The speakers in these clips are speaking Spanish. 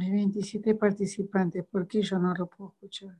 Hay 27 participantes, ¿por qué yo no lo puedo escuchar?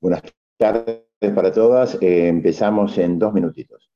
Buenas tardes para todas. Eh, empezamos en dos minutitos.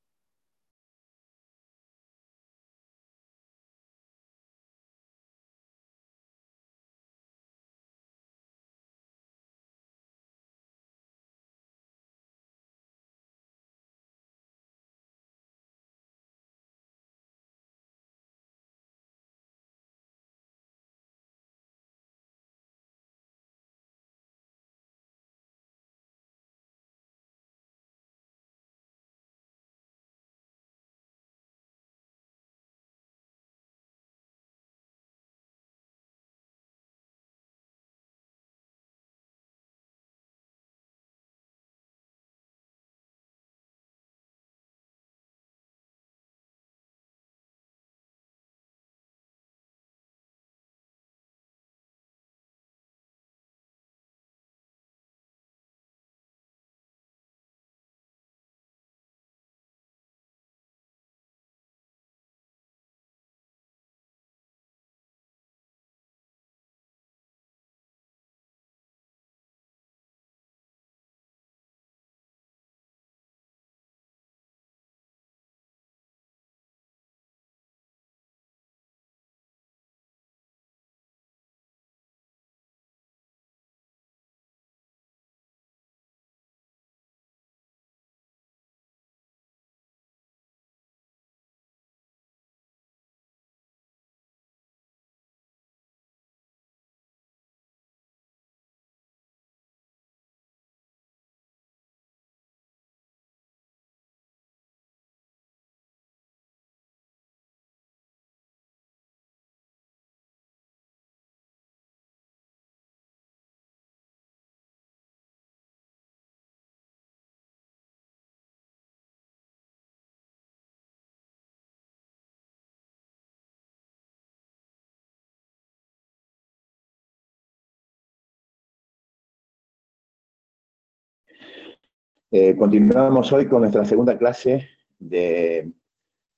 Eh, continuamos hoy con nuestra segunda clase de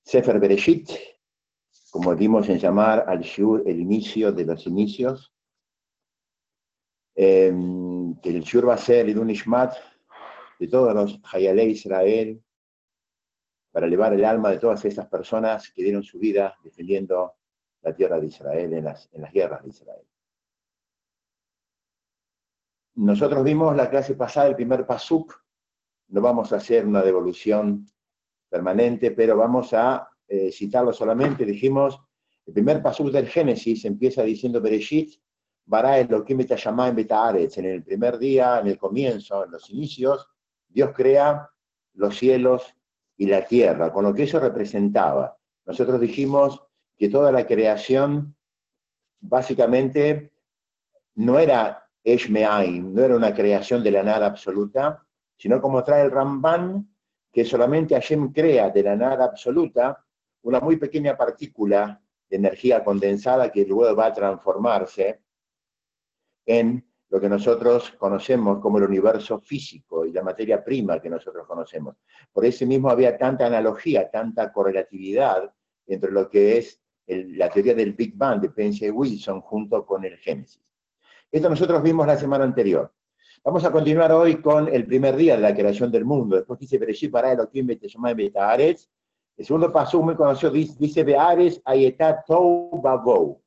Sefer Bereshit, como dimos en llamar al Shur el inicio de los inicios. Em, el Shur va a ser el Unishmat de todos los Hayale Israel, para elevar el alma de todas esas personas que dieron su vida defendiendo la tierra de Israel en las, en las guerras de Israel. Nosotros vimos la clase pasada, el primer pasuk, no vamos a hacer una devolución permanente, pero vamos a eh, citarlo solamente. Dijimos, el primer paso del Génesis empieza diciendo Bereshit, bara Elohim en Betaaretz. En el primer día, en el comienzo, en los inicios, Dios crea los cielos y la tierra, con lo que eso representaba. Nosotros dijimos que toda la creación básicamente no era Eshmeaim, no era una creación de la nada absoluta, sino como trae el Ramban, que solamente Hashem crea de la nada absoluta una muy pequeña partícula de energía condensada que luego va a transformarse en lo que nosotros conocemos como el universo físico y la materia prima que nosotros conocemos. Por eso mismo había tanta analogía, tanta correlatividad entre lo que es la teoría del Big Bang de Penzias y Wilson junto con el Génesis. Esto nosotros vimos la semana anterior. Vamos a continuar hoy con el primer día de la creación del mundo. Después dice Bereshit para Elohim llama Betaaretz. El segundo paso muy conocido dice Beares Ayetá Tou Babou.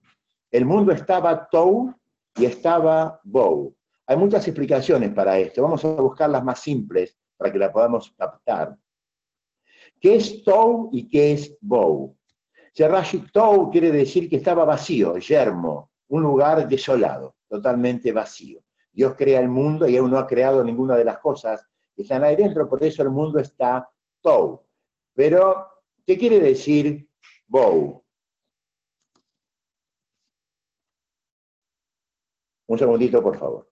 El mundo estaba Tou y estaba Bou. Hay muchas explicaciones para esto. Vamos a buscar las más simples para que la podamos captar. ¿Qué es Tou y qué es Bou? Rashi Tou quiere decir que estaba vacío, yermo, un lugar desolado, totalmente vacío. Dios crea el mundo y aún no ha creado ninguna de las cosas que están ahí dentro, por eso el mundo está tou. Pero, ¿qué quiere decir bou? Un segundito, por favor.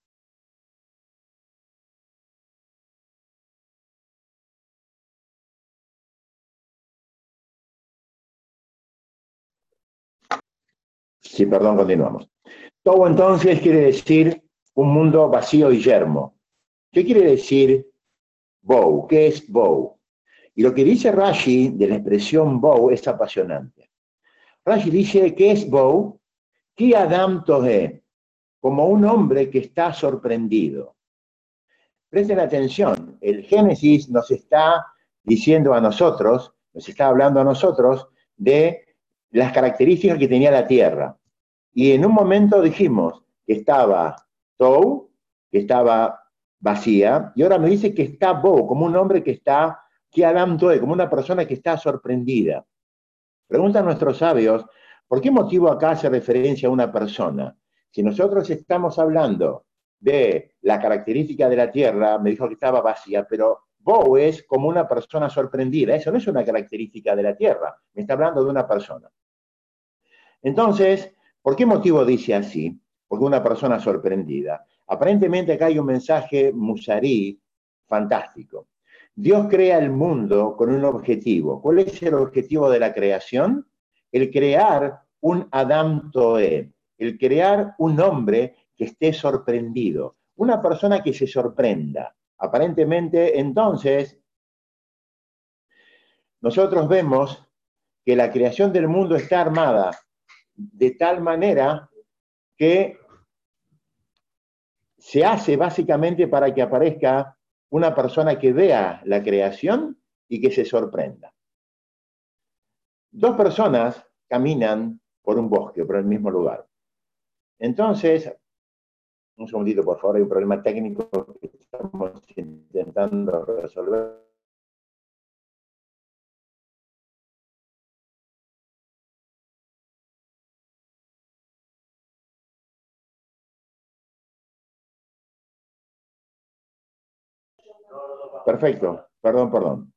Sí, perdón, continuamos. Tou entonces quiere decir un mundo vacío y yermo. ¿Qué quiere decir bow? ¿Qué es bow? Y lo que dice Rashi de la expresión bow es apasionante. Rashi dice, ¿qué es bow? Ki Adam Tohe, como un hombre que está sorprendido. Presten atención, el Génesis nos está diciendo a nosotros, nos está hablando a nosotros de las características que tenía la tierra. Y en un momento dijimos que estaba Tou, que estaba vacía, y ahora me dice que está Bo, como un hombre que está, que Adam Toe, como una persona que está sorprendida. Preguntan nuestros sabios, ¿por qué motivo acá hace referencia a una persona? Si nosotros estamos hablando de la característica de la tierra, me dijo que estaba vacía, pero Bo es como una persona sorprendida. Eso no es una característica de la tierra, me está hablando de una persona. Entonces, ¿por qué motivo dice así? Porque una persona sorprendida. Aparentemente acá hay un mensaje musarí fantástico. Dios crea el mundo con un objetivo. ¿Cuál es el objetivo de la creación? El crear un Adam Toe, el crear un hombre que esté sorprendido, una persona que se sorprenda. Aparentemente, entonces, nosotros vemos que la creación del mundo está armada de tal manera que se hace básicamente para que aparezca una persona que vea la creación y que se sorprenda. Dos personas caminan por un bosque, por el mismo lugar. Entonces, un segundito, por favor, hay un problema técnico que estamos intentando resolver. Perfecto, perdón, perdón.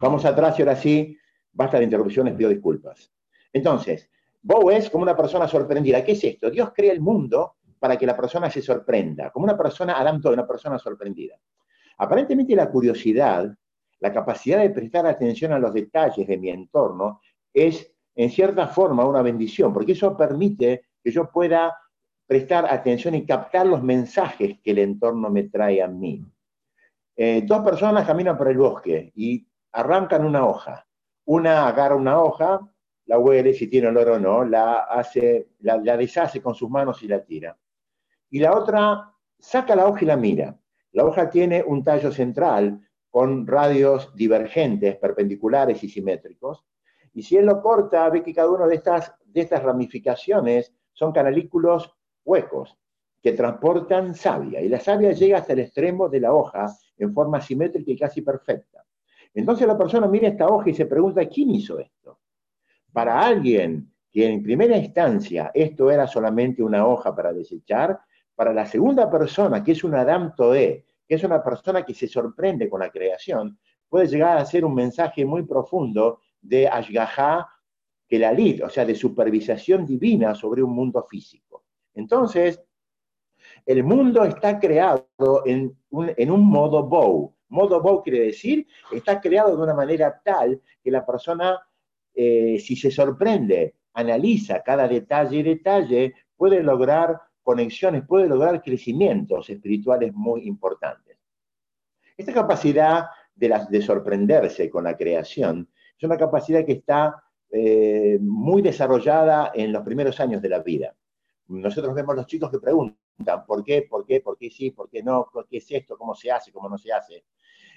Vamos atrás y ahora sí, basta de interrupciones, pido disculpas. Entonces, Bow es como una persona sorprendida. ¿Qué es esto? Dios crea el mundo para que la persona se sorprenda, como una persona, Adam una persona sorprendida. Aparentemente la curiosidad, la capacidad de prestar atención a los detalles de mi entorno es en cierta forma una bendición, porque eso permite que yo pueda prestar atención y captar los mensajes que el entorno me trae a mí. Eh, dos personas caminan por el bosque y arrancan una hoja. Una agarra una hoja, la huele, si tiene olor o no, la, hace, la, la deshace con sus manos y la tira. Y la otra saca la hoja y la mira. La hoja tiene un tallo central con radios divergentes, perpendiculares y simétricos. Y si él lo corta, ve que cada una de estas, de estas ramificaciones son canalículos huecos que transportan savia. Y la savia llega hasta el extremo de la hoja en forma simétrica y casi perfecta. Entonces la persona mira esta hoja y se pregunta, ¿quién hizo esto? Para alguien que en primera instancia esto era solamente una hoja para desechar, para la segunda persona, que es un Adam Toé, que es una persona que se sorprende con la creación, puede llegar a ser un mensaje muy profundo de Ashgaha lid, o sea, de supervisación divina sobre un mundo físico. Entonces, el mundo está creado en un, modo bow. Modo bow quiere decir, está creado de una manera tal que la persona, eh, si se sorprende, analiza cada detalle y detalle, puede lograr conexiones, puede lograr crecimientos espirituales muy importantes. Esta capacidad de, de sorprenderse con la creación es una capacidad que está eh, muy desarrollada en los primeros años de la vida. Nosotros vemos los chicos que preguntan, ¿por qué? ¿Por qué? ¿Por qué sí? ¿Por qué no? ¿Qué es esto? ¿Cómo se hace? ¿Cómo no se hace?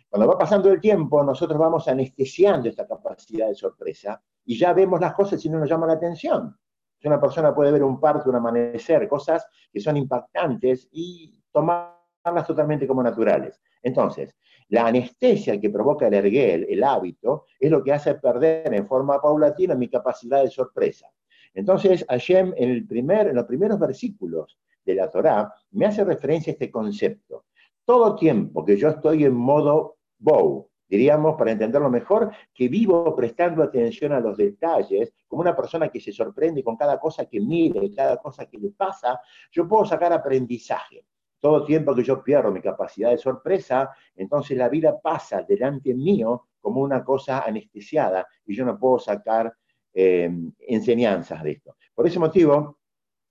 Cuando va pasando el tiempo, nosotros vamos anestesiando esta capacidad de sorpresa y ya vemos las cosas y no nos llama la atención. Una persona puede ver un parto, un amanecer, cosas que son impactantes y tomarlas totalmente como naturales. Entonces, la anestesia que provoca el erguel, el hábito, es lo que hace perder en forma paulatina mi capacidad de sorpresa. Entonces, Hashem, en, el primer, en los primeros versículos de la Torá, me hace referencia a este concepto. Todo tiempo que yo estoy en modo bow, diríamos, para entenderlo mejor, que vivo prestando atención a los detalles, como una persona que se sorprende con cada cosa que mire, cada cosa que le pasa, yo puedo sacar aprendizaje todo tiempo que yo pierdo mi capacidad de sorpresa, entonces la vida pasa delante mío como una cosa anestesiada y yo no puedo sacar eh, enseñanzas de esto. Por ese motivo,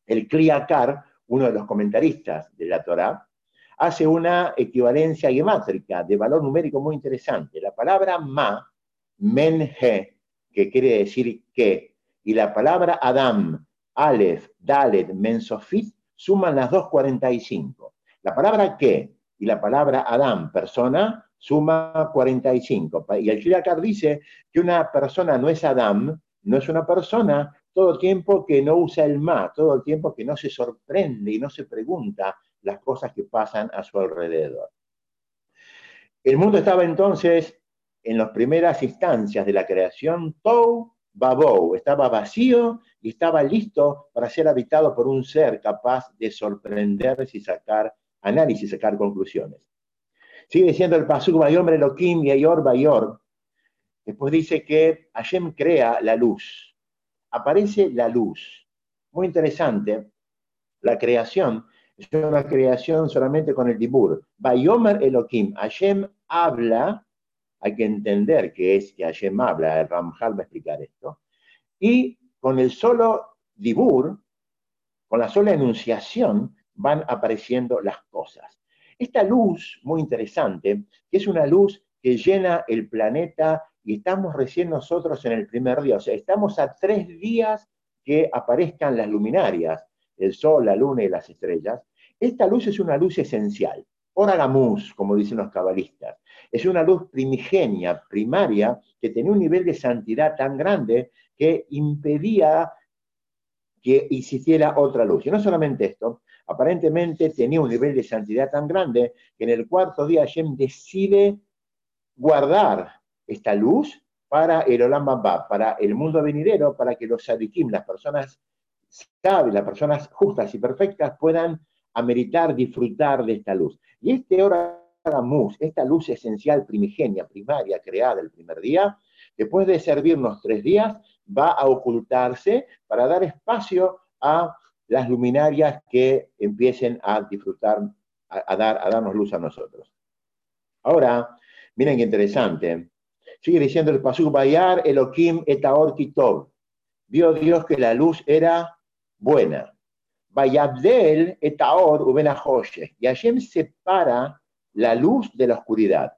el Kliakar, uno de los comentaristas de la Torá, hace una equivalencia gemátrica de valor numérico muy interesante. La palabra ma, menhe, que quiere decir que, y la palabra Adam, Aleph, Dalet, Mensofit, suman las 245. La palabra que y la palabra Adam, persona, suma 45. Y el Shilakar dice que una persona no es Adam, no es una persona todo el tiempo que no usa el ma, todo el tiempo que no se sorprende y no se pregunta las cosas que pasan a su alrededor. El mundo estaba entonces en las primeras instancias de la creación, Tou Babou, estaba vacío y estaba listo para ser habitado por un ser capaz de sorprenderse y sacar análisis, sacar conclusiones. Sigue diciendo el Pasuk Bayomer Elohim Yayor Bayor. Después dice que Hashem crea la luz. Aparece la luz. Muy interesante. La creación es una creación solamente con el Dibur. Bayomer Elohim. Hashem habla. Hay que entender que es que Hashem habla. El Ramjal va a explicar esto. Y con el solo Dibur, con la sola enunciación, van apareciendo las cosas. Esta luz, muy interesante, que es una luz que llena el planeta y estamos recién nosotros en el primer día, o sea, estamos a tres días que aparezcan las luminarias, el sol, la luna y las estrellas. Esta luz es una luz esencial, oragamus, como dicen los cabalistas. Es una luz primigenia, primaria, que tenía un nivel de santidad tan grande que impedía que existiera otra luz. Y no solamente esto, Aparentemente tenía un nivel de santidad tan grande que en el cuarto día Hashem decide guardar esta luz para el Olam Baba, para el mundo venidero, para que los sadikim, las personas sabias, las personas justas y perfectas puedan ameritar, disfrutar de esta luz. Y este Oramus, esta luz esencial, primigenia, primaria, creada el primer día, después de servirnos tres días, va a ocultarse para dar espacio a las luminarias que empiecen a disfrutar, a, dar, a darnos luz a nosotros. Ahora, miren qué interesante. Sigue diciendo el Pasuk Bayar Elohim etaor kitov. Vio Dios que la luz era buena. Bayabdel etaor ubena Y Hashem separa la luz de la oscuridad.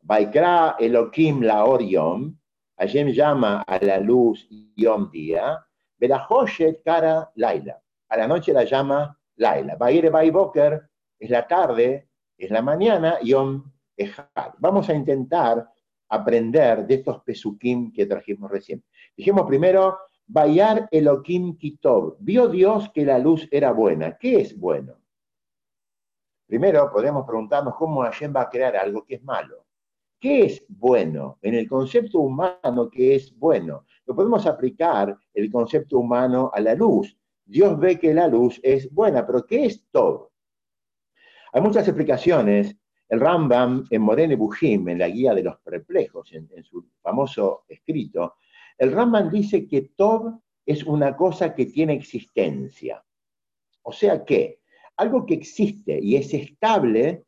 Vaikra Elohim la Yom, Hashem llama a la luz Yom día, Belahoshet cara Laila. A la noche la llama Laila. Baire Boker es la tarde, es la mañana, Yom Ejad. Vamos a intentar aprender de estos pesukim que trajimos recién. Dijimos primero, Bayar Elohim Kitov. Vio Dios que la luz era buena. ¿Qué es bueno? Primero podemos preguntarnos cómo Hashem va a crear algo que es malo. ¿Qué es bueno? En el concepto humano, ¿qué es bueno? Lo podemos aplicar el concepto humano a la luz. Dios ve que la luz es buena, pero ¿qué es todo? Hay muchas explicaciones. El Rambam en Morene Bujim, en la guía de los perplejos, en, en su famoso escrito, el Rambam dice que todo es una cosa que tiene existencia. O sea que algo que existe y es estable,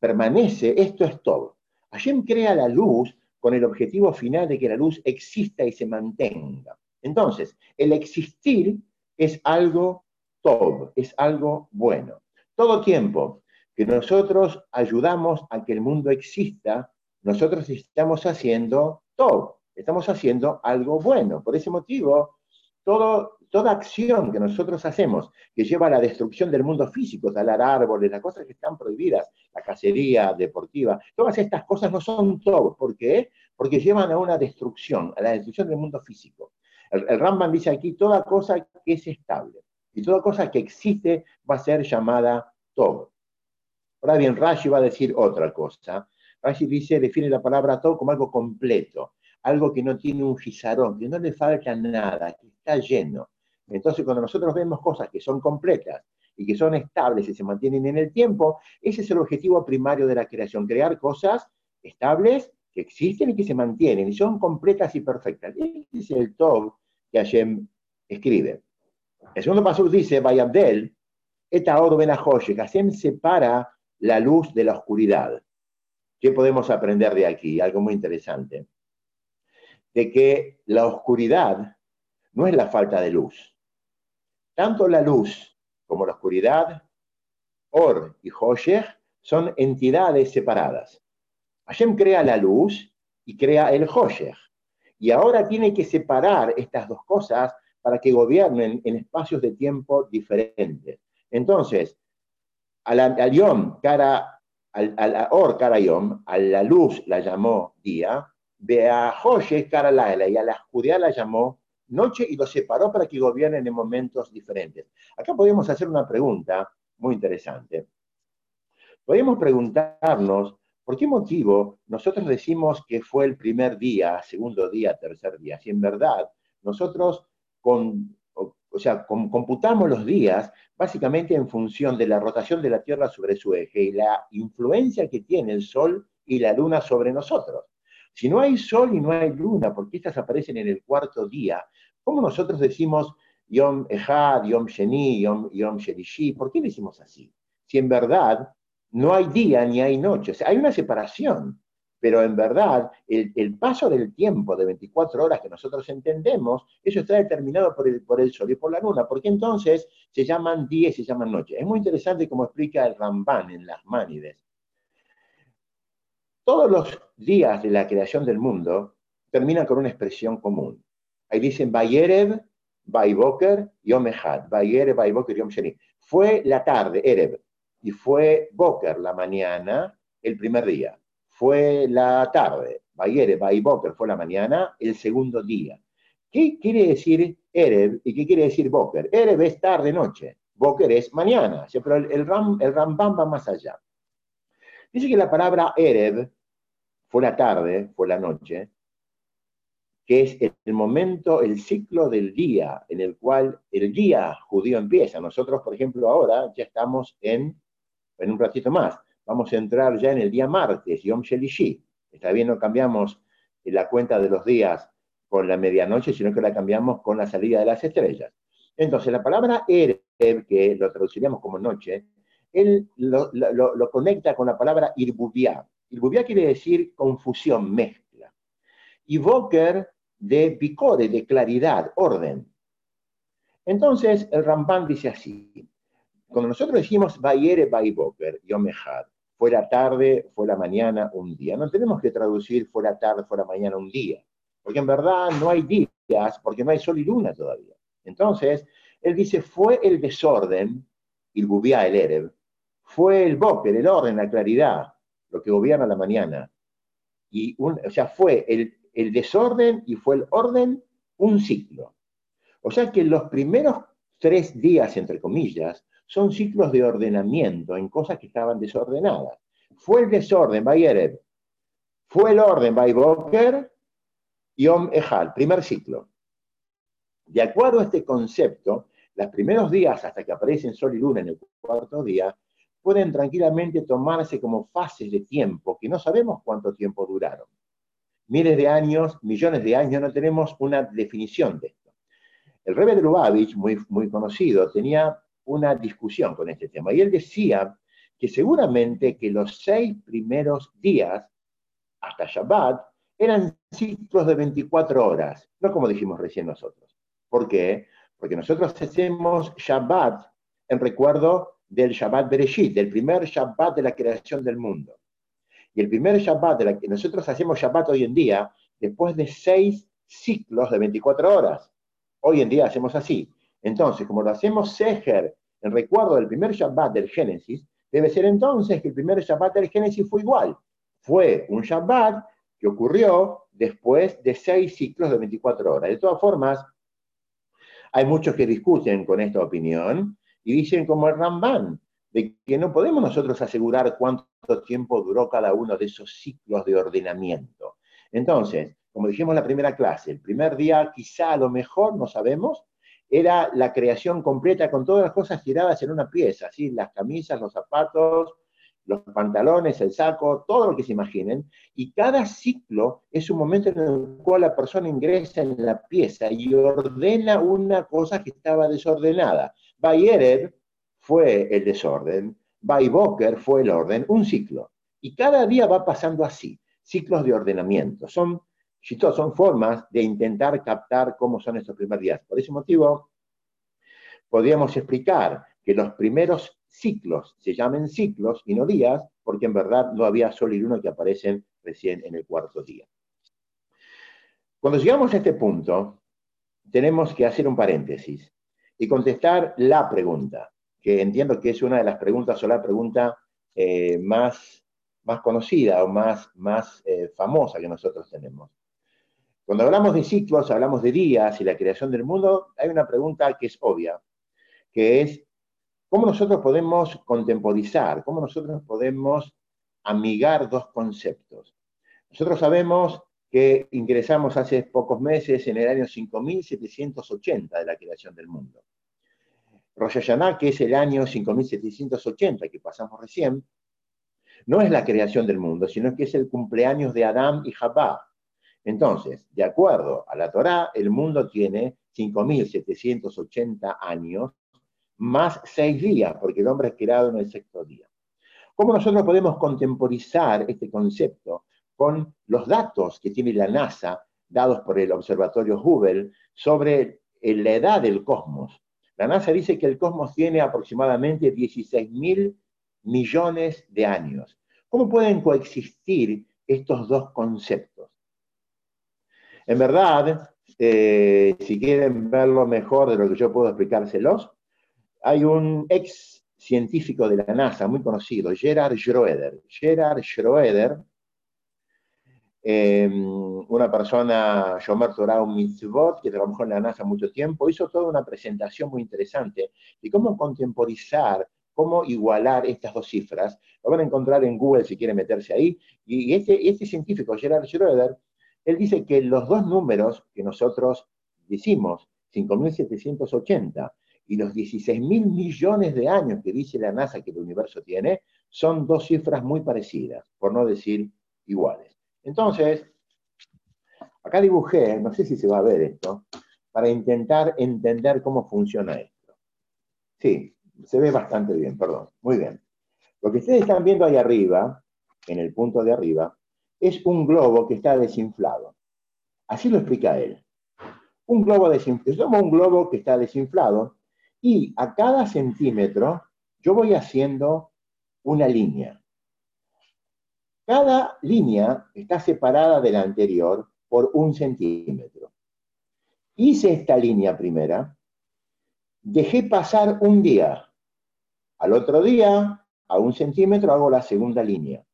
permanece, esto es todo. Hashem crea la luz con el objetivo final de que la luz exista y se mantenga. Entonces, el existir es algo todo, es algo bueno. Todo tiempo que nosotros ayudamos a que el mundo exista, nosotros estamos haciendo todo, estamos haciendo algo bueno. Por ese motivo, todo, toda acción que nosotros hacemos que lleva a la destrucción del mundo físico, talar árboles, las cosas que están prohibidas, la cacería deportiva, todas estas cosas no son todo. ¿Por qué? Porque llevan a una destrucción, a la destrucción del mundo físico. El, el Rambam dice aquí, toda cosa que es estable y toda cosa que existe va a ser llamada todo. Ahora bien, Rashi va a decir otra cosa. Rashi dice, define la palabra todo como algo completo, algo que no tiene un gizarón, que no le falta nada, que está lleno. Entonces, cuando nosotros vemos cosas que son completas y que son estables y se mantienen en el tiempo, ese es el objetivo primario de la creación, crear cosas estables que existen y que se mantienen y son completas y perfectas. Ese es el Tov que Hashem escribe. El segundo paso dice, Vayabdel, eta Hashem separa la luz de la oscuridad. ¿Qué podemos aprender de aquí? Algo muy interesante. De que la oscuridad no es la falta de luz. Tanto la luz como la oscuridad, Or y Hoshech, son entidades separadas. Hashem crea la luz y crea el Hoshech. Y ahora tiene que separar estas dos cosas para que gobiernen en espacios de tiempo diferentes. Entonces, al, Yom, cara, al, al, Or, cara Yom, a la luz la llamó día, a Hoshech, cara Laila, y a la oscuridad la llamó noche y los separó para que gobiernen en momentos diferentes. Acá podemos hacer una pregunta muy interesante. Podemos preguntarnos por qué motivo nosotros decimos que fue el primer día, segundo día, tercer día, si en verdad nosotros con, o sea, computamos los días básicamente en función de la rotación de la Tierra sobre su eje y la influencia que tiene el Sol y la Luna sobre nosotros. Si no hay sol y no hay luna, porque estas aparecen en el cuarto día, ¿cómo nosotros decimos Yom Ejad, Yom Sheni, Yom, Yom Shelishi? ¿Por qué decimos así? Si en verdad no hay día ni hay noche, o sea, hay una separación, pero en verdad el, paso del tiempo de 24 horas que nosotros entendemos, eso está determinado por el, por el sol y por la luna, porque entonces se llaman día y se llaman noche. Es muy interesante como explica el Ramban en las Mánides todos los días de la creación del mundo terminan con una expresión común. Ahí dicen Bayerev, Bayboker, Yom Echad. Bayerev, Bayboker, Yom Sheni. Fue la tarde, Erev, y fue Boker, la mañana, el primer día. Fue la tarde, fue la mañana, el segundo día. ¿Qué quiere decir Erev y qué quiere decir Boker? Erev es tarde, noche. Boker es mañana. Pero el, Ram, Rambam va más allá. Dice que la palabra Erev fue la tarde, fue la noche, que es el momento, el ciclo del día en el cual el día judío empieza. Nosotros, por ejemplo, ahora ya estamos en, en un ratito más, vamos a entrar ya en el día martes, Yom Shelishi. Está bien, no cambiamos la cuenta de los días con la medianoche, sino que la cambiamos con la salida de las estrellas. Entonces, la palabra Erev, que lo traduciríamos como noche, él lo, conecta con la palabra Irbubiá, Ilbubia quiere decir confusión, mezcla. Y Boker de bicore, de claridad, orden. Entonces el Ramban dice así, cuando nosotros decimos Bayere Bay Boker, Yomehad, fue la tarde, fue la mañana, un día. No tenemos que traducir fue la tarde, fue la mañana, un día. Porque en verdad no hay días, porque no hay sol y luna todavía. Entonces, él dice, fue el desorden, el bubiá, el Ereb, fue el boker, el orden, la claridad, lo que gobierna la mañana. Y o sea, fue el, el desorden y fue el orden un ciclo. O sea que los primeros tres días, entre comillas, son ciclos de ordenamiento en cosas que estaban desordenadas. Fue el desorden, Bayerev. Fue el orden, Boker y Om Ejal, primer ciclo. De acuerdo a este concepto, los primeros días, hasta que aparecen Sol y Luna en el cuarto día, pueden tranquilamente tomarse como fases de tiempo que no sabemos cuánto tiempo duraron. Miles de años, millones de años, no tenemos una definición de esto. El Rebbe de Lubavitch, muy, muy conocido, tenía una discusión con este tema. Y él decía que seguramente que los seis primeros días, hasta Shabbat, eran ciclos de 24 horas, no como dijimos recién nosotros. ¿Por qué? Porque nosotros hacemos Shabbat en recuerdo del Shabbat Bereshit, del primer Shabbat de la creación del mundo. Y el primer Shabbat de la que nosotros hacemos Shabbat hoy en día, después de seis ciclos de 24 horas. Hoy en día hacemos así. Entonces, como lo hacemos Seher en recuerdo del primer Shabbat del Génesis, debe ser entonces que el primer Shabbat del Génesis fue igual. Fue un Shabbat que ocurrió después de seis ciclos de 24 horas. De todas formas, hay muchos que discuten con esta opinión y dicen como el Ramban, de que no podemos nosotros asegurar cuánto tiempo duró cada uno de esos ciclos de ordenamiento. Entonces, como dijimos en la primera clase, el primer día quizá a lo mejor, no sabemos, era la creación completa con todas las cosas tiradas en una pieza, ¿sí? las camisas, los zapatos, los pantalones, el saco, todo lo que se imaginen, y cada ciclo es un momento en el cual la persona ingresa en la pieza y ordena una cosa que estaba desordenada. Bayered fue el desorden, Boker fue el orden, un ciclo. Y cada día va pasando así, ciclos de ordenamiento. Son son formas de intentar captar cómo son estos primeros días. Por ese motivo, podríamos explicar que los primeros ciclos se llamen ciclos y no días, porque en verdad no había sol y luna que aparecen recién en el cuarto día. Cuando llegamos a este punto, tenemos que hacer un paréntesis y contestar la pregunta, que entiendo que es una de las preguntas o la pregunta eh, más, más conocida o más, más eh, famosa que nosotros tenemos. Cuando hablamos de ciclos, hablamos de días y la creación del mundo, hay una pregunta que es obvia, que es, ¿cómo nosotros podemos contemporizar? ¿Cómo nosotros podemos amigar dos conceptos? Nosotros sabemos que ingresamos hace pocos meses en el año 5780 de la creación del mundo. Rosh que es el año 5780 que pasamos recién, no es la creación del mundo, sino que es el cumpleaños de Adán y Jabá, entonces, de acuerdo a la Torá, el mundo tiene 5.780 años más seis días, porque el hombre es creado en el sexto día. ¿Cómo nosotros podemos contemporizar este concepto con los datos que tiene la NASA, dados por el Observatorio Hubble, sobre la edad del cosmos? La NASA dice que el cosmos tiene aproximadamente 16.000 millones de años. ¿Cómo pueden coexistir estos dos conceptos? En verdad, eh, si quieren verlo mejor de lo que yo puedo explicárselos, hay un ex científico de la NASA muy conocido, Gerard Schroeder. Gerard Schroeder, em, una persona, Shomer Torah Mitzvot, que trabajó en la NASA mucho tiempo, hizo toda una presentación muy interesante de cómo contemporizar, cómo igualar estas dos cifras. Lo van a encontrar en Google si quieren meterse ahí. Y este, este científico, Gerard Schroeder, él dice que los dos números que nosotros decimos, 5.780 y los 16.000 millones de años que dice la NASA que el universo tiene, son dos cifras muy parecidas, por no decir iguales. Entonces, acá dibujé, no sé si se va a ver esto, para intentar entender cómo funciona esto. Sí, se ve bastante bien, perdón. Muy bien. Lo que ustedes están viendo ahí arriba, en el punto de arriba, es un globo que está desinflado. Así lo explica él. Un globo desinflado, un globo que está desinflado y a cada centímetro yo voy haciendo una línea. cada línea está separada de la anterior por un centímetro. Hice esta línea primera, dejé pasar un día. Al otro día, a un centímetro, hago la segunda línea.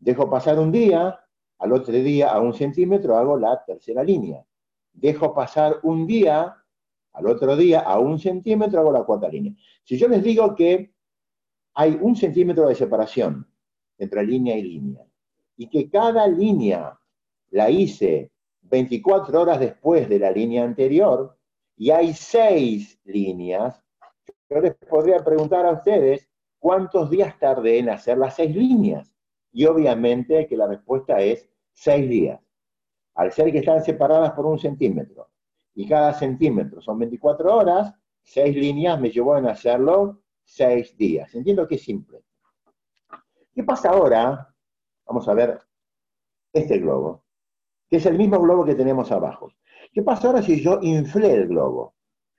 Dejo pasar un día, al otro día, a un centímetro, hago la tercera línea. Dejo pasar un día, al otro día, a un centímetro, hago la cuarta línea. Si yo les digo que hay un centímetro de separación entre línea y línea, y que cada línea la hice 24 horas después de la línea anterior, y hay seis líneas, yo les podría preguntar a ustedes cuántos días tardé en hacer las seis líneas. Y obviamente que la respuesta es seis días. Al ser que están separadas por un centímetro, y cada centímetro son 24 horas, seis líneas me llevó en hacerlo seis días. Entiendo que es simple. ¿Qué pasa ahora? Vamos a ver este globo, que es el mismo globo que tenemos abajo. ¿Qué pasa ahora si yo inflé el globo?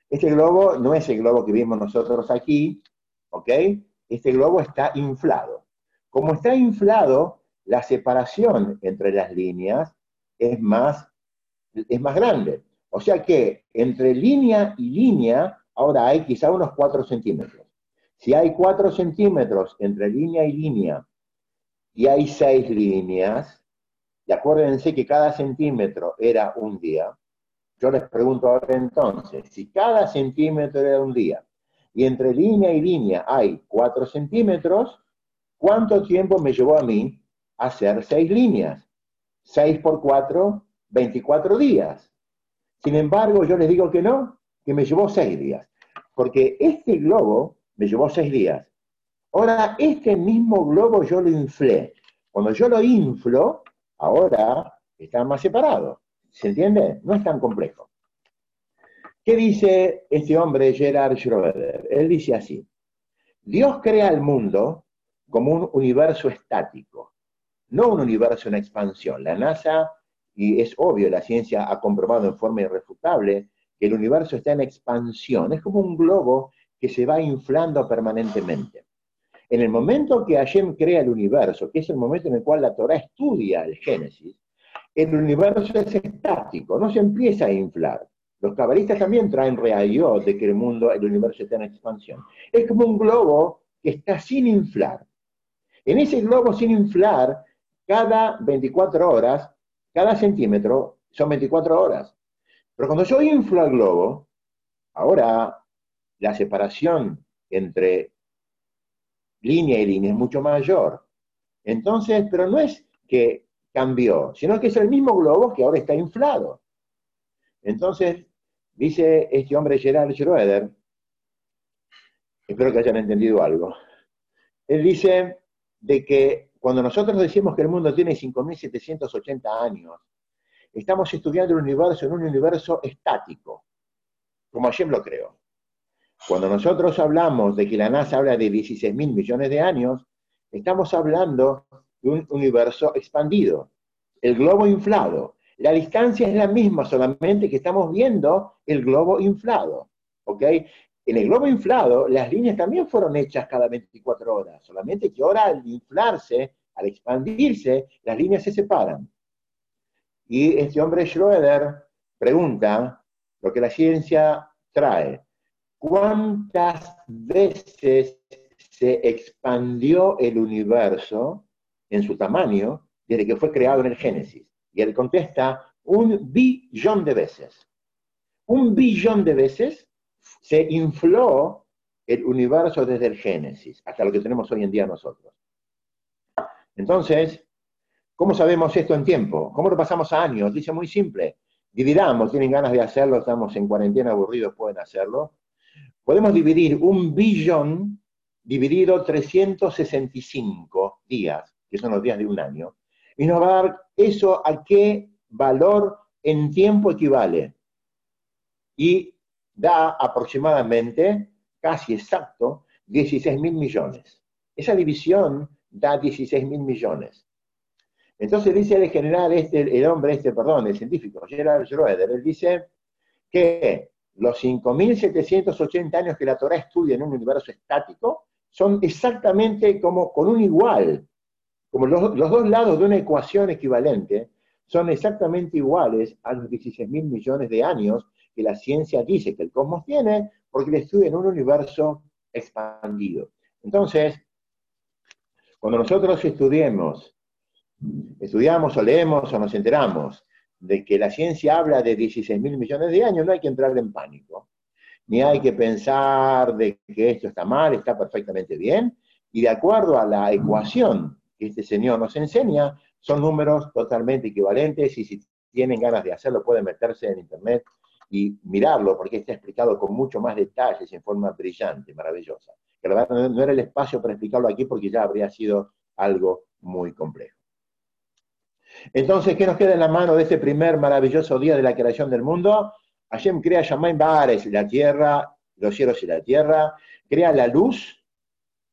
Este globo no es el globo que vimos nosotros aquí, ¿ok? Este globo está inflado. Como está inflado, la separación entre las líneas es más, es más grande. O sea que entre línea y línea, ahora hay quizá unos 4 centímetros. Si hay 4 centímetros entre línea y línea y hay 6 líneas, y acuérdense que cada centímetro era un día, yo les pregunto ahora entonces, si cada centímetro era un día y entre línea y línea hay 4 centímetros, ¿cuánto tiempo me llevó a mí hacer 6 líneas? 6 por 4, 24 días. Sin embargo, yo les digo que no, que me llevó seis días, porque este globo me llevó seis días. Ahora, este mismo globo yo lo inflé. Cuando yo lo inflo, ahora está más separado. ¿Se entiende? No es tan complejo. ¿Qué dice este hombre, Gerard Schroeder? Él dice así, Dios crea el mundo como un universo estático, no un universo en expansión. La NASA y es obvio, la ciencia ha comprobado en forma irrefutable que el universo está en expansión, es como un globo que se va inflando permanentemente. En el momento que Hashem crea el universo, que es el momento en el cual la Torah estudia el Génesis, el universo es estático, no se empieza a inflar. Los cabalistas también traen realidad de que el mundo, el universo está en expansión. Es como un globo que está sin inflar. En ese globo sin inflar, cada 24 horas cada centímetro son 24 horas. Pero cuando yo inflo el globo, ahora la separación entre línea y línea es mucho mayor. Entonces, pero no es que cambió, sino que es el mismo globo que ahora está inflado. Entonces, dice este hombre Gerard Schroeder, espero que hayan entendido algo, él dice de que cuando nosotros decimos que el mundo tiene 5.780 años, estamos estudiando el universo en un universo estático, como Hashem lo creó. Cuando nosotros hablamos de que la NASA habla de 16.000 millones de años, estamos hablando de un universo expandido, el globo inflado. La distancia es la misma, solamente que estamos viendo el globo inflado. ¿ok? En el globo inflado, las líneas también fueron hechas cada 24 horas, solamente que ahora al inflarse, al expandirse, las líneas se separan. Y este hombre Schroeder pregunta lo que la ciencia trae. ¿Cuántas veces se expandió el universo en su tamaño desde que fue creado en el Génesis? Y él contesta, un billón de veces. Un billón de veces se infló el universo desde el Génesis hasta lo que tenemos hoy en día nosotros. Entonces, ¿cómo sabemos esto en tiempo? ¿Cómo lo pasamos a años? Dice muy simple. Dividamos, tienen ganas de hacerlo, estamos en cuarentena aburridos, pueden hacerlo. Podemos dividir un billón dividido 365 días, que son los días de un año, y nos va a dar eso a qué valor en tiempo equivale. Y da aproximadamente, casi exacto, 16 mil millones. Esa división da 16 mil millones. Entonces dice el general, este, el hombre este, perdón, el científico, Gerard Schroeder, él dice que los 5.780 años que la Torah estudia en un universo estático son exactamente como con un igual como los, los dos lados de una ecuación equivalente son exactamente iguales a los 16 mil millones de años que la ciencia dice que el cosmos tiene, porque le estudia en un universo expandido. Entonces, cuando nosotros estudiemos, estudiamos o leemos o nos enteramos de que la ciencia habla de 16 mil millones de años, no hay que entrar en pánico, ni hay que pensar de que esto está mal, está perfectamente bien, y de acuerdo a la ecuación que este señor nos enseña, son números totalmente equivalentes y si tienen ganas de hacerlo pueden meterse en internet y mirarlo porque está explicado con mucho más detalles en forma brillante, maravillosa. Que no era el espacio para explicarlo aquí porque ya habría sido algo muy complejo. Entonces, ¿qué nos queda en la mano de este primer maravilloso día de la creación del mundo? Hashem crea Shamaim Bares, la tierra, los cielos y la tierra, crea la luz,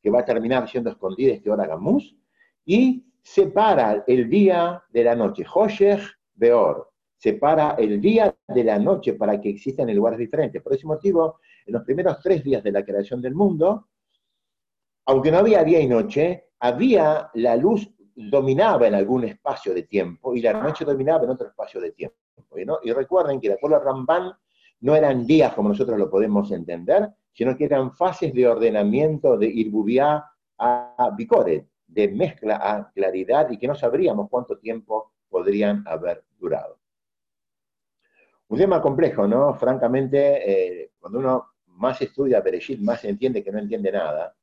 que va a terminar siendo escondida este hora y separa el día de la noche. Hoshech Beor, separa el día de la noche para que existan en lugares diferentes. Por ese motivo, en los primeros tres días de la creación del mundo, aunque no había día y noche, había la luz dominaba en algún espacio de tiempo y la noche dominaba en otro espacio de tiempo. Y recuerden que de acuerdo a Ramban, no eran días como nosotros lo podemos entender, sino que eran fases de ordenamiento de Irbubiá a Bicoret, de mezcla a claridad y que no sabríamos cuánto tiempo podrían haber durado. Un tema complejo, ¿no? Francamente, eh, cuando uno más estudia Bereshit, más entiende que no entiende nada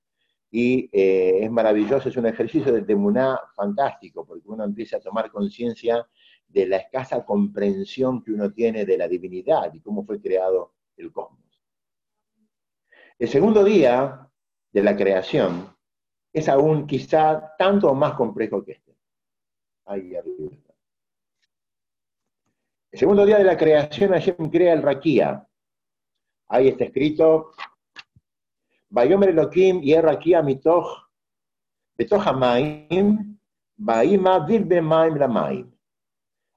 y eh, es maravilloso, es un ejercicio de temuná fantástico, porque uno empieza a tomar conciencia de la escasa comprensión que uno tiene de la divinidad y cómo fue creado el cosmos. El segundo día de la creación es aún quizá tanto más complejo que este. Ahí arriba Segundo día de la creación, Hashem crea el Raquía. Ahí está escrito, Bayomer Elohim Yerrakia mitoch betoch baima maim.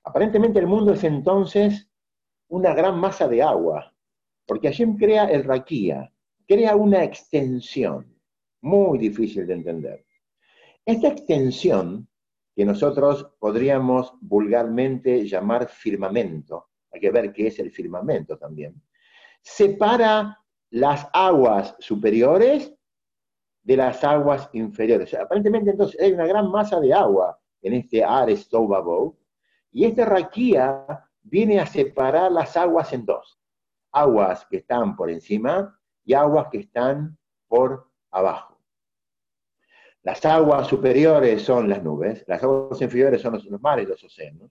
Aparentemente el mundo es entonces una gran masa de agua, porque Hashem crea el raquía, crea una extensión muy difícil de entender. Esta extensión, que nosotros podríamos vulgarmente llamar firmamento, hay que ver qué es el firmamento también, separa las aguas superiores de las aguas inferiores. aparentemente entonces hay una gran masa de agua en este Ares Toubabou, y esta raquía viene a separar las aguas en dos. Aguas que están por encima y aguas que están por abajo. Las aguas superiores son las nubes, las aguas inferiores son los, mares los océanos.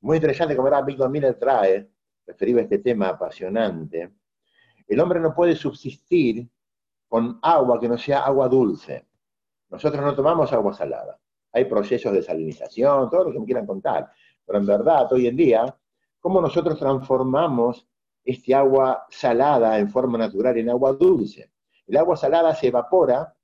Muy interesante como era Víctor Miller trae, referido a este tema apasionante, el hombre no puede subsistir con agua que no sea agua dulce. Nosotros no tomamos agua salada. Hay procesos de salinización, todo lo que me quieran contar. Pero en verdad, hoy en día, ¿cómo nosotros transformamos este agua salada en forma natural en agua dulce? El agua salada se evapora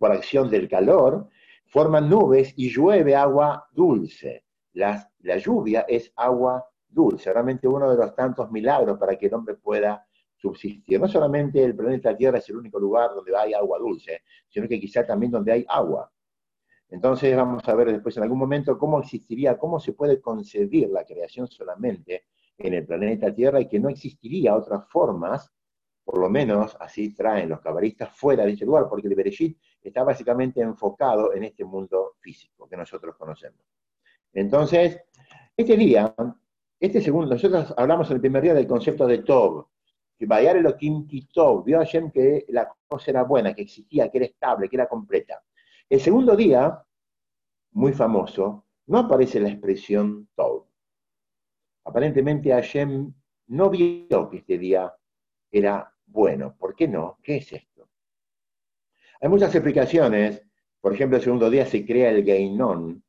por acción del calor, forman nubes y llueve agua dulce. La, lluvia es agua dulce, realmente uno de los tantos milagros para que el hombre pueda subsistir. No solamente el planeta Tierra es el único lugar donde hay agua dulce, sino que quizá también donde hay agua. Entonces vamos a ver después en algún momento cómo existiría, cómo se puede concebir la creación solamente en el planeta Tierra y que no existiría otras formas, por lo menos así traen los cabalistas fuera de ese lugar, porque el Bereshit está básicamente enfocado en este mundo físico que nosotros conocemos. Entonces, este día, este segundo, nosotros hablamos en el primer día del concepto de Tov, que Bayar Elohim quitó, vio a Hashem que la cosa era buena, que existía, que era estable, que era completa. El segundo día, muy famoso, no aparece la expresión Tov. Aparentemente Hashem no vio que este día era bueno. ¿Por qué no? ¿Qué es esto? Hay muchas explicaciones. Por ejemplo, el segundo día se crea el Geinón.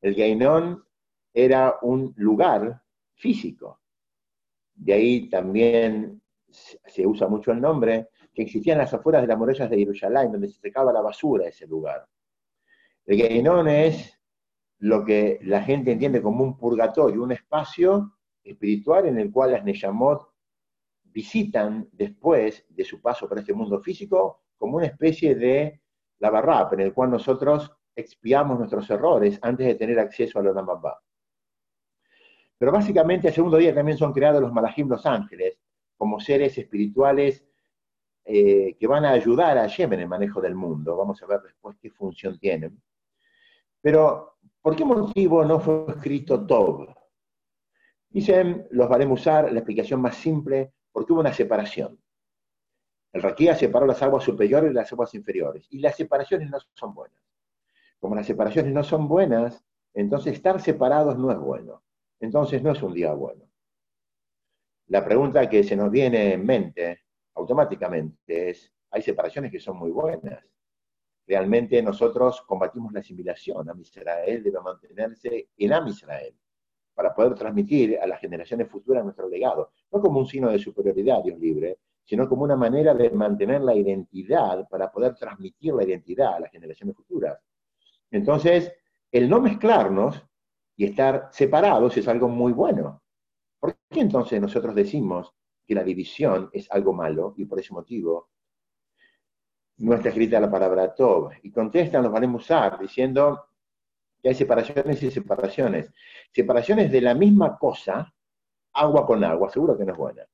El Geinón era un lugar físico de ahí también se usa mucho el nombre, que existían las afueras de las murallas de Jerusalén, donde se secaba la basura ese lugar. El Geinón es lo que la gente entiende como un purgatorio, un espacio espiritual en el cual las Neyamot visitan después de su paso por este mundo físico como una especie de lavarrap, en el cual nosotros expiamos nuestros errores antes de tener acceso a la Baba. Pero básicamente el segundo día también son creados los malajim, los ángeles, como seres espirituales eh, que van a ayudar a Hashem en el manejo del mundo. Vamos a ver después qué función tienen. Pero, ¿por qué motivo no fue escrito Tob? Dicen, los varemos usar, la explicación más simple, porque hubo una separación. El Raquía separó las aguas superiores y las aguas inferiores, y las separaciones no son buenas. Como las separaciones no son buenas, entonces estar separados no es bueno. Entonces no es un día bueno. La pregunta que se nos viene en mente automáticamente es, hay separaciones que son muy buenas. Realmente nosotros combatimos la asimilación. Am Israel debe mantenerse en Am Israel para poder transmitir a las generaciones futuras nuestro legado. No como un signo de superioridad, Dios libre, sino como una manera de mantener la identidad para poder transmitir la identidad a las generaciones futuras. Entonces, el no mezclarnos y estar separados es algo muy bueno. ¿Por qué entonces nosotros decimos que la división es algo malo y por ese motivo no está escrita la palabra Tob? Y contestan los van a usar diciendo que hay separaciones y separaciones. Separaciones de la misma cosa, agua con agua, seguro que no es buena.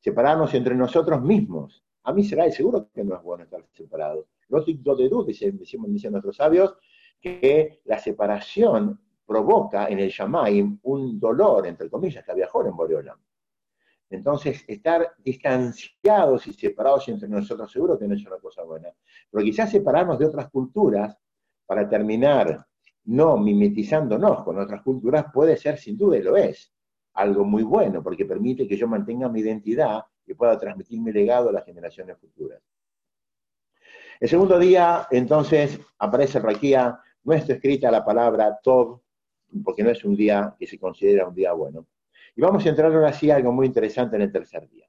Separarnos entre nosotros mismos. A mí será seguro que no es bueno estar separados. No de duda, dicen nuestros sabios, que la separación provoca en el Shamaim un dolor, entre comillas, que viajó en Boreolam. Entonces, estar distanciados y separados entre nosotros seguro que no es una cosa buena. Pero quizás separarnos de otras culturas para terminar no mimetizándonos con otras culturas puede ser, sin duda, y lo es, algo muy bueno, porque permite que yo mantenga mi identidad y pueda transmitir mi legado a las generaciones futuras. El segundo día, entonces, aparece Raquía, no está escrita la palabra Tov, porque no es un día que se considera un día bueno. Y vamos a entrar ahora sí a algo muy interesante en el tercer día.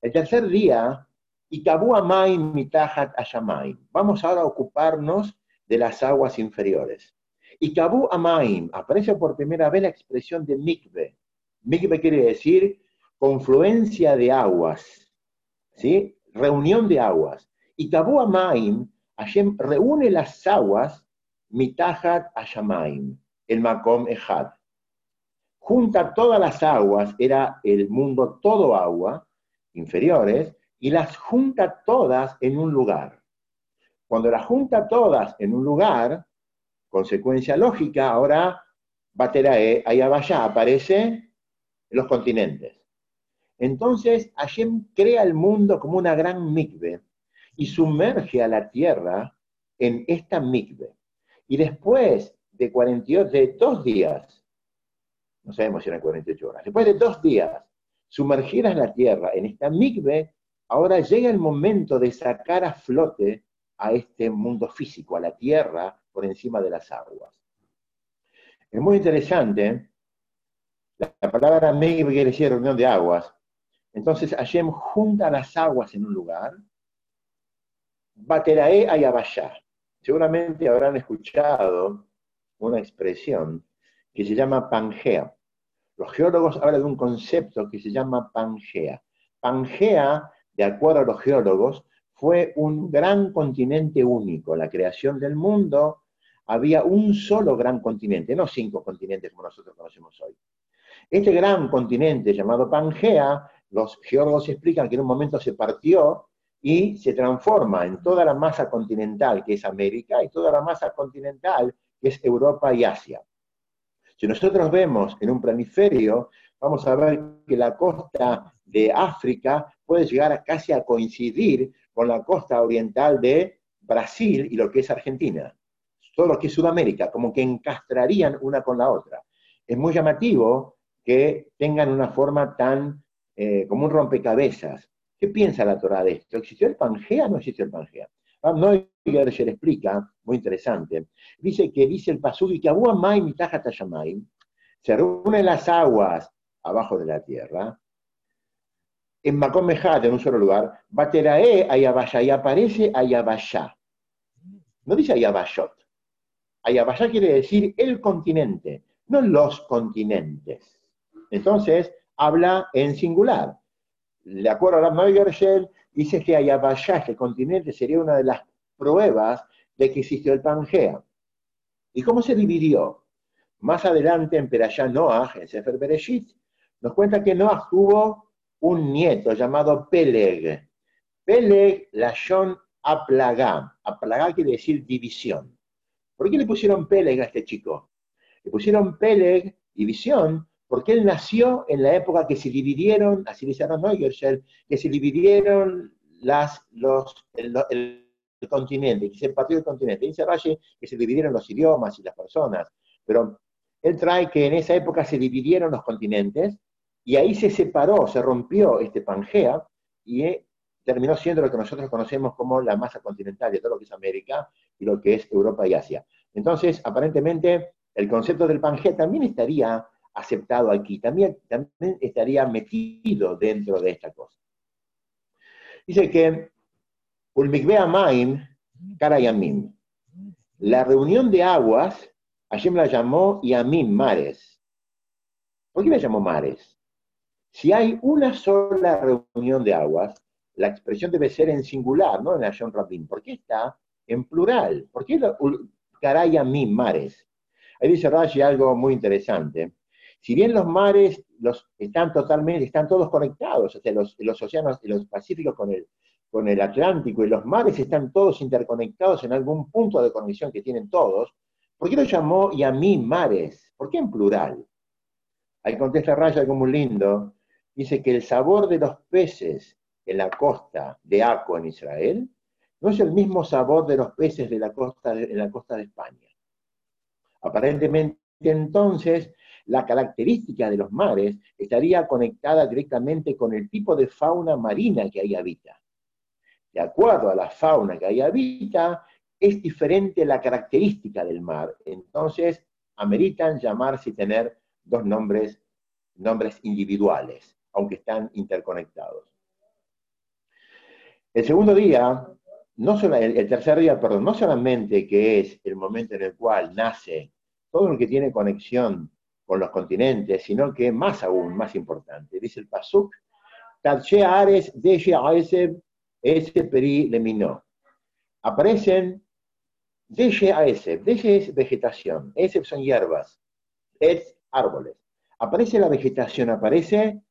El tercer día, Ikabu Amaim Mitahat. Vamos ahora a ocuparnos de las aguas inferiores. Ikabu Amaim, aparece por primera vez la expresión de mikve. Mikve quiere decir confluencia de aguas, ¿sí? Reunión de aguas. Ikabu Amaim, Hashem reúne las aguas Mitahat Ashamaim el Makom Ejad. Junta todas las aguas, era el mundo todo agua, inferiores, y las junta todas en un lugar. Cuando las junta todas en un lugar, consecuencia lógica, ahora Baterae, allá vaya, aparece en los continentes. Entonces, Hashem crea el mundo como una gran mikve y sumerge a la tierra en esta mikve. Y después de 48, de dos días, no sabemos si eran 48 horas, después de dos días sumergidas la tierra en esta migbe, ahora llega el momento de sacar a flote a este mundo físico, a la tierra por encima de las aguas. Es muy interesante, la, palabra migbe quiere decir reunión de aguas, entonces Hashem junta las aguas en un lugar, Baterae Ayabashá. Seguramente habrán escuchado una expresión que se llama Pangea. Los geólogos hablan de un concepto que se llama Pangea. Pangea, de acuerdo a los geólogos, fue un gran continente único. La creación del mundo había un solo gran continente, no cinco continentes como nosotros conocemos hoy. Este gran continente llamado Pangea, los geólogos explican que en un momento se partió y se transforma en toda la masa continental que es América y toda la masa continental que es Europa y Asia. Si nosotros vemos en un planiferio, vamos a ver que la costa de África puede llegar casi a coincidir con la costa oriental de Brasil y lo que es Argentina. Todo lo que es Sudamérica, como que encastrarían una con la otra. Es muy llamativo que tengan una forma tan eh, como un rompecabezas. ¿Qué piensa la Torah de esto? ¿Existió el Pangea o no existió el Pangea? Neuger se le explica, muy interesante, dice que dice el y que Abu Amay Mitaja se reúnen las aguas abajo de la tierra, en Makom en un solo lugar, Baterae Ayabasha, y aparece Ayabasha. No dice Ayabashot. Ayabasha quiere decir el continente, no los continentes. Entonces, habla en singular. De acuerdo a la dice que Ayabashá, el continente, sería una de las pruebas de que existió el Pangea. ¿Y cómo se dividió? Más adelante en Perashá Noah, en Sefer Bereshit, nos cuenta que Noah tuvo un nieto llamado Peleg. Peleg, la Shon Aplagá. Aplagá quiere decir división. ¿Por qué le pusieron Peleg a este chico? Le pusieron Peleg, división, porque él nació en la época que se dividieron, así dice Neugersel, que se dividieron los, el, continente, que se partió el continente. Dice Rashi que se dividieron los idiomas y las personas, pero él trae que en esa época se dividieron los continentes y ahí se separó, se rompió este Pangea y eh, terminó siendo lo que nosotros conocemos como la masa continental de todo lo que es América y lo que es Europa y Asia. Entonces, aparentemente, el concepto del Pangea también estaría aceptado aquí, también, también estaría metido dentro de esta cosa. Dice que Ulmikbea Maim, Karayamim. La reunión de aguas, Hashem la llamó Yamim, mares. ¿Por qué la llamó mares? Si hay una sola reunión de aguas, la expresión debe ser en singular, no en Hashem Rabin. ¿Por qué está en plural? ¿Por qué Karayamim, mares? Ahí dice Rashi algo muy interesante. Si bien los mares están totalmente, están todos conectados, o sea, los, los océanos, los pacíficos con el, con el Atlántico y los mares están todos interconectados en algún punto de conexión que tienen todos, ¿por qué lo llamó y a mí mares? ¿Por qué en plural? Ahí contesta Raya algo muy lindo. Dice que el sabor de los peces en la costa de Aco en Israel no es el mismo sabor de los peces de la costa de, en la costa de España. Aparentemente entonces la característica de los mares estaría conectada directamente con el tipo de fauna marina que ahí habita. De acuerdo a la fauna que ahí habita, es diferente la característica del mar. Entonces, ameritan llamarse y tener dos nombres, nombres individuales, aunque están interconectados. El segundo día, no solo, el tercer día, perdón, no solamente que es el momento en el cual nace todo lo que tiene conexión con los continentes, sino que más aún, más importante, dice el Pasuk, Ares Aeseb Ese Peri Leminó. Aparecen Deshe Aeseb, Deshe es vegetación, Eseb son hierbas, es árboles. Aparece la vegetación, aparece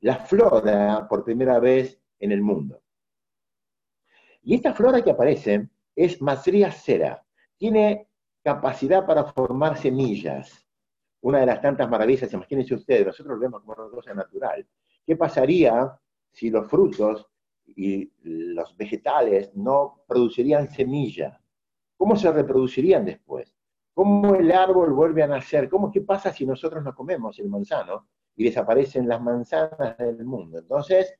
la flora por primera vez en el mundo. Y esta flora que aparece es Masria cera, tiene capacidad para formar semillas una de las tantas maravillas, imagínense ustedes, nosotros lo vemos como una cosa natural. ¿Qué pasaría si los frutos y los vegetales no producirían semilla? ¿Cómo se reproducirían después? ¿Cómo el árbol vuelve a nacer? ¿Cómo qué pasa si nosotros no comemos el manzano y desaparecen las manzanas del mundo? Entonces,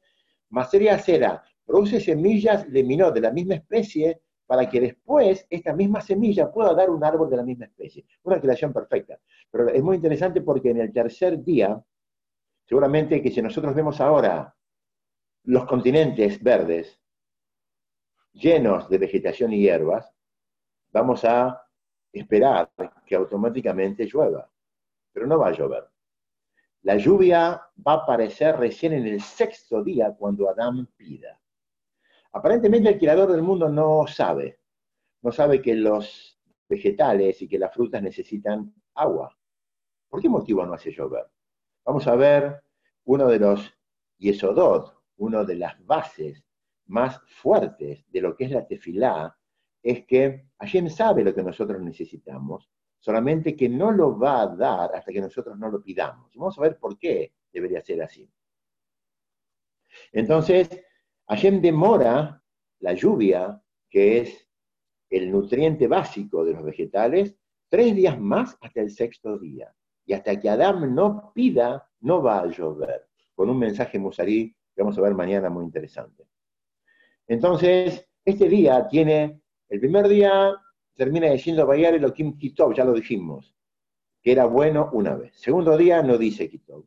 Maseria Cera produce semillas de minó de la misma especie para que después esta misma semilla pueda dar un árbol de la misma especie. Una creación perfecta. Pero es muy interesante porque en el tercer día, seguramente que si nosotros vemos ahora los continentes verdes llenos de vegetación y hierbas, vamos a esperar que automáticamente llueva. Pero no va a llover. La lluvia va a aparecer recién en el sexto día cuando Adán pida. Aparentemente el creador del mundo no sabe, no sabe que los vegetales y que las frutas necesitan agua. ¿Por qué motivo no hace llover? Vamos a ver uno de los yesodot, una de las bases más fuertes de lo que es la tefilá, es que Hashem sabe lo que nosotros necesitamos, solamente que no lo va a dar hasta que nosotros no lo pidamos. vamos a ver por qué debería ser así. Entonces, Hashem demora la lluvia, que es el nutriente básico de los vegetales, tres días más hasta el sexto día. Y hasta que Adán no pida, no va a llover. Con un mensaje musarí que vamos a ver mañana muy interesante. Entonces, este día tiene, el primer día termina diciendo Bayar Elohim Kitov, ya lo dijimos, que era bueno una vez. Segundo día no dice Kitov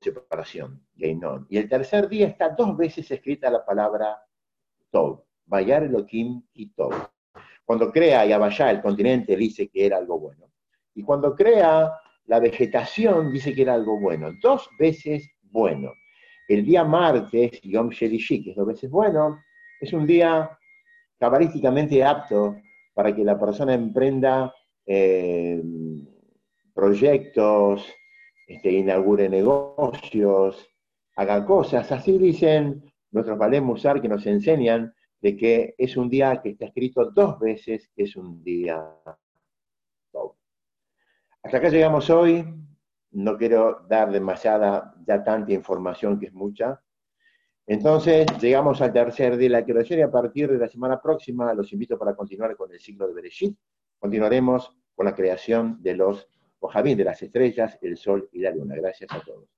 separación. Y el tercer día está dos veces escrita la palabra Tov, Bayar Elohim y Tov. Cuando crea Yabashá, el continente, dice que era algo bueno. Y cuando crea la vegetación, dice que era algo bueno. Dos veces bueno. El día martes, Yom Shelishi, que es dos veces bueno, es un día cabalísticamente apto para que la persona emprenda eh, proyectos, este, inaugure negocios, haga cosas. Así dicen nuestros valés musar que nos enseñan de que es un día que está escrito dos veces, que es un día. Hasta acá llegamos hoy. No quiero dar demasiada, ya tanta información que es mucha. Entonces, llegamos al tercer día de la creación y a partir de la semana próxima los invito para continuar con el ciclo de Bereshit. Continuaremos con la creación de los Mojavín, de las estrellas, el sol y la luna. Gracias a todos.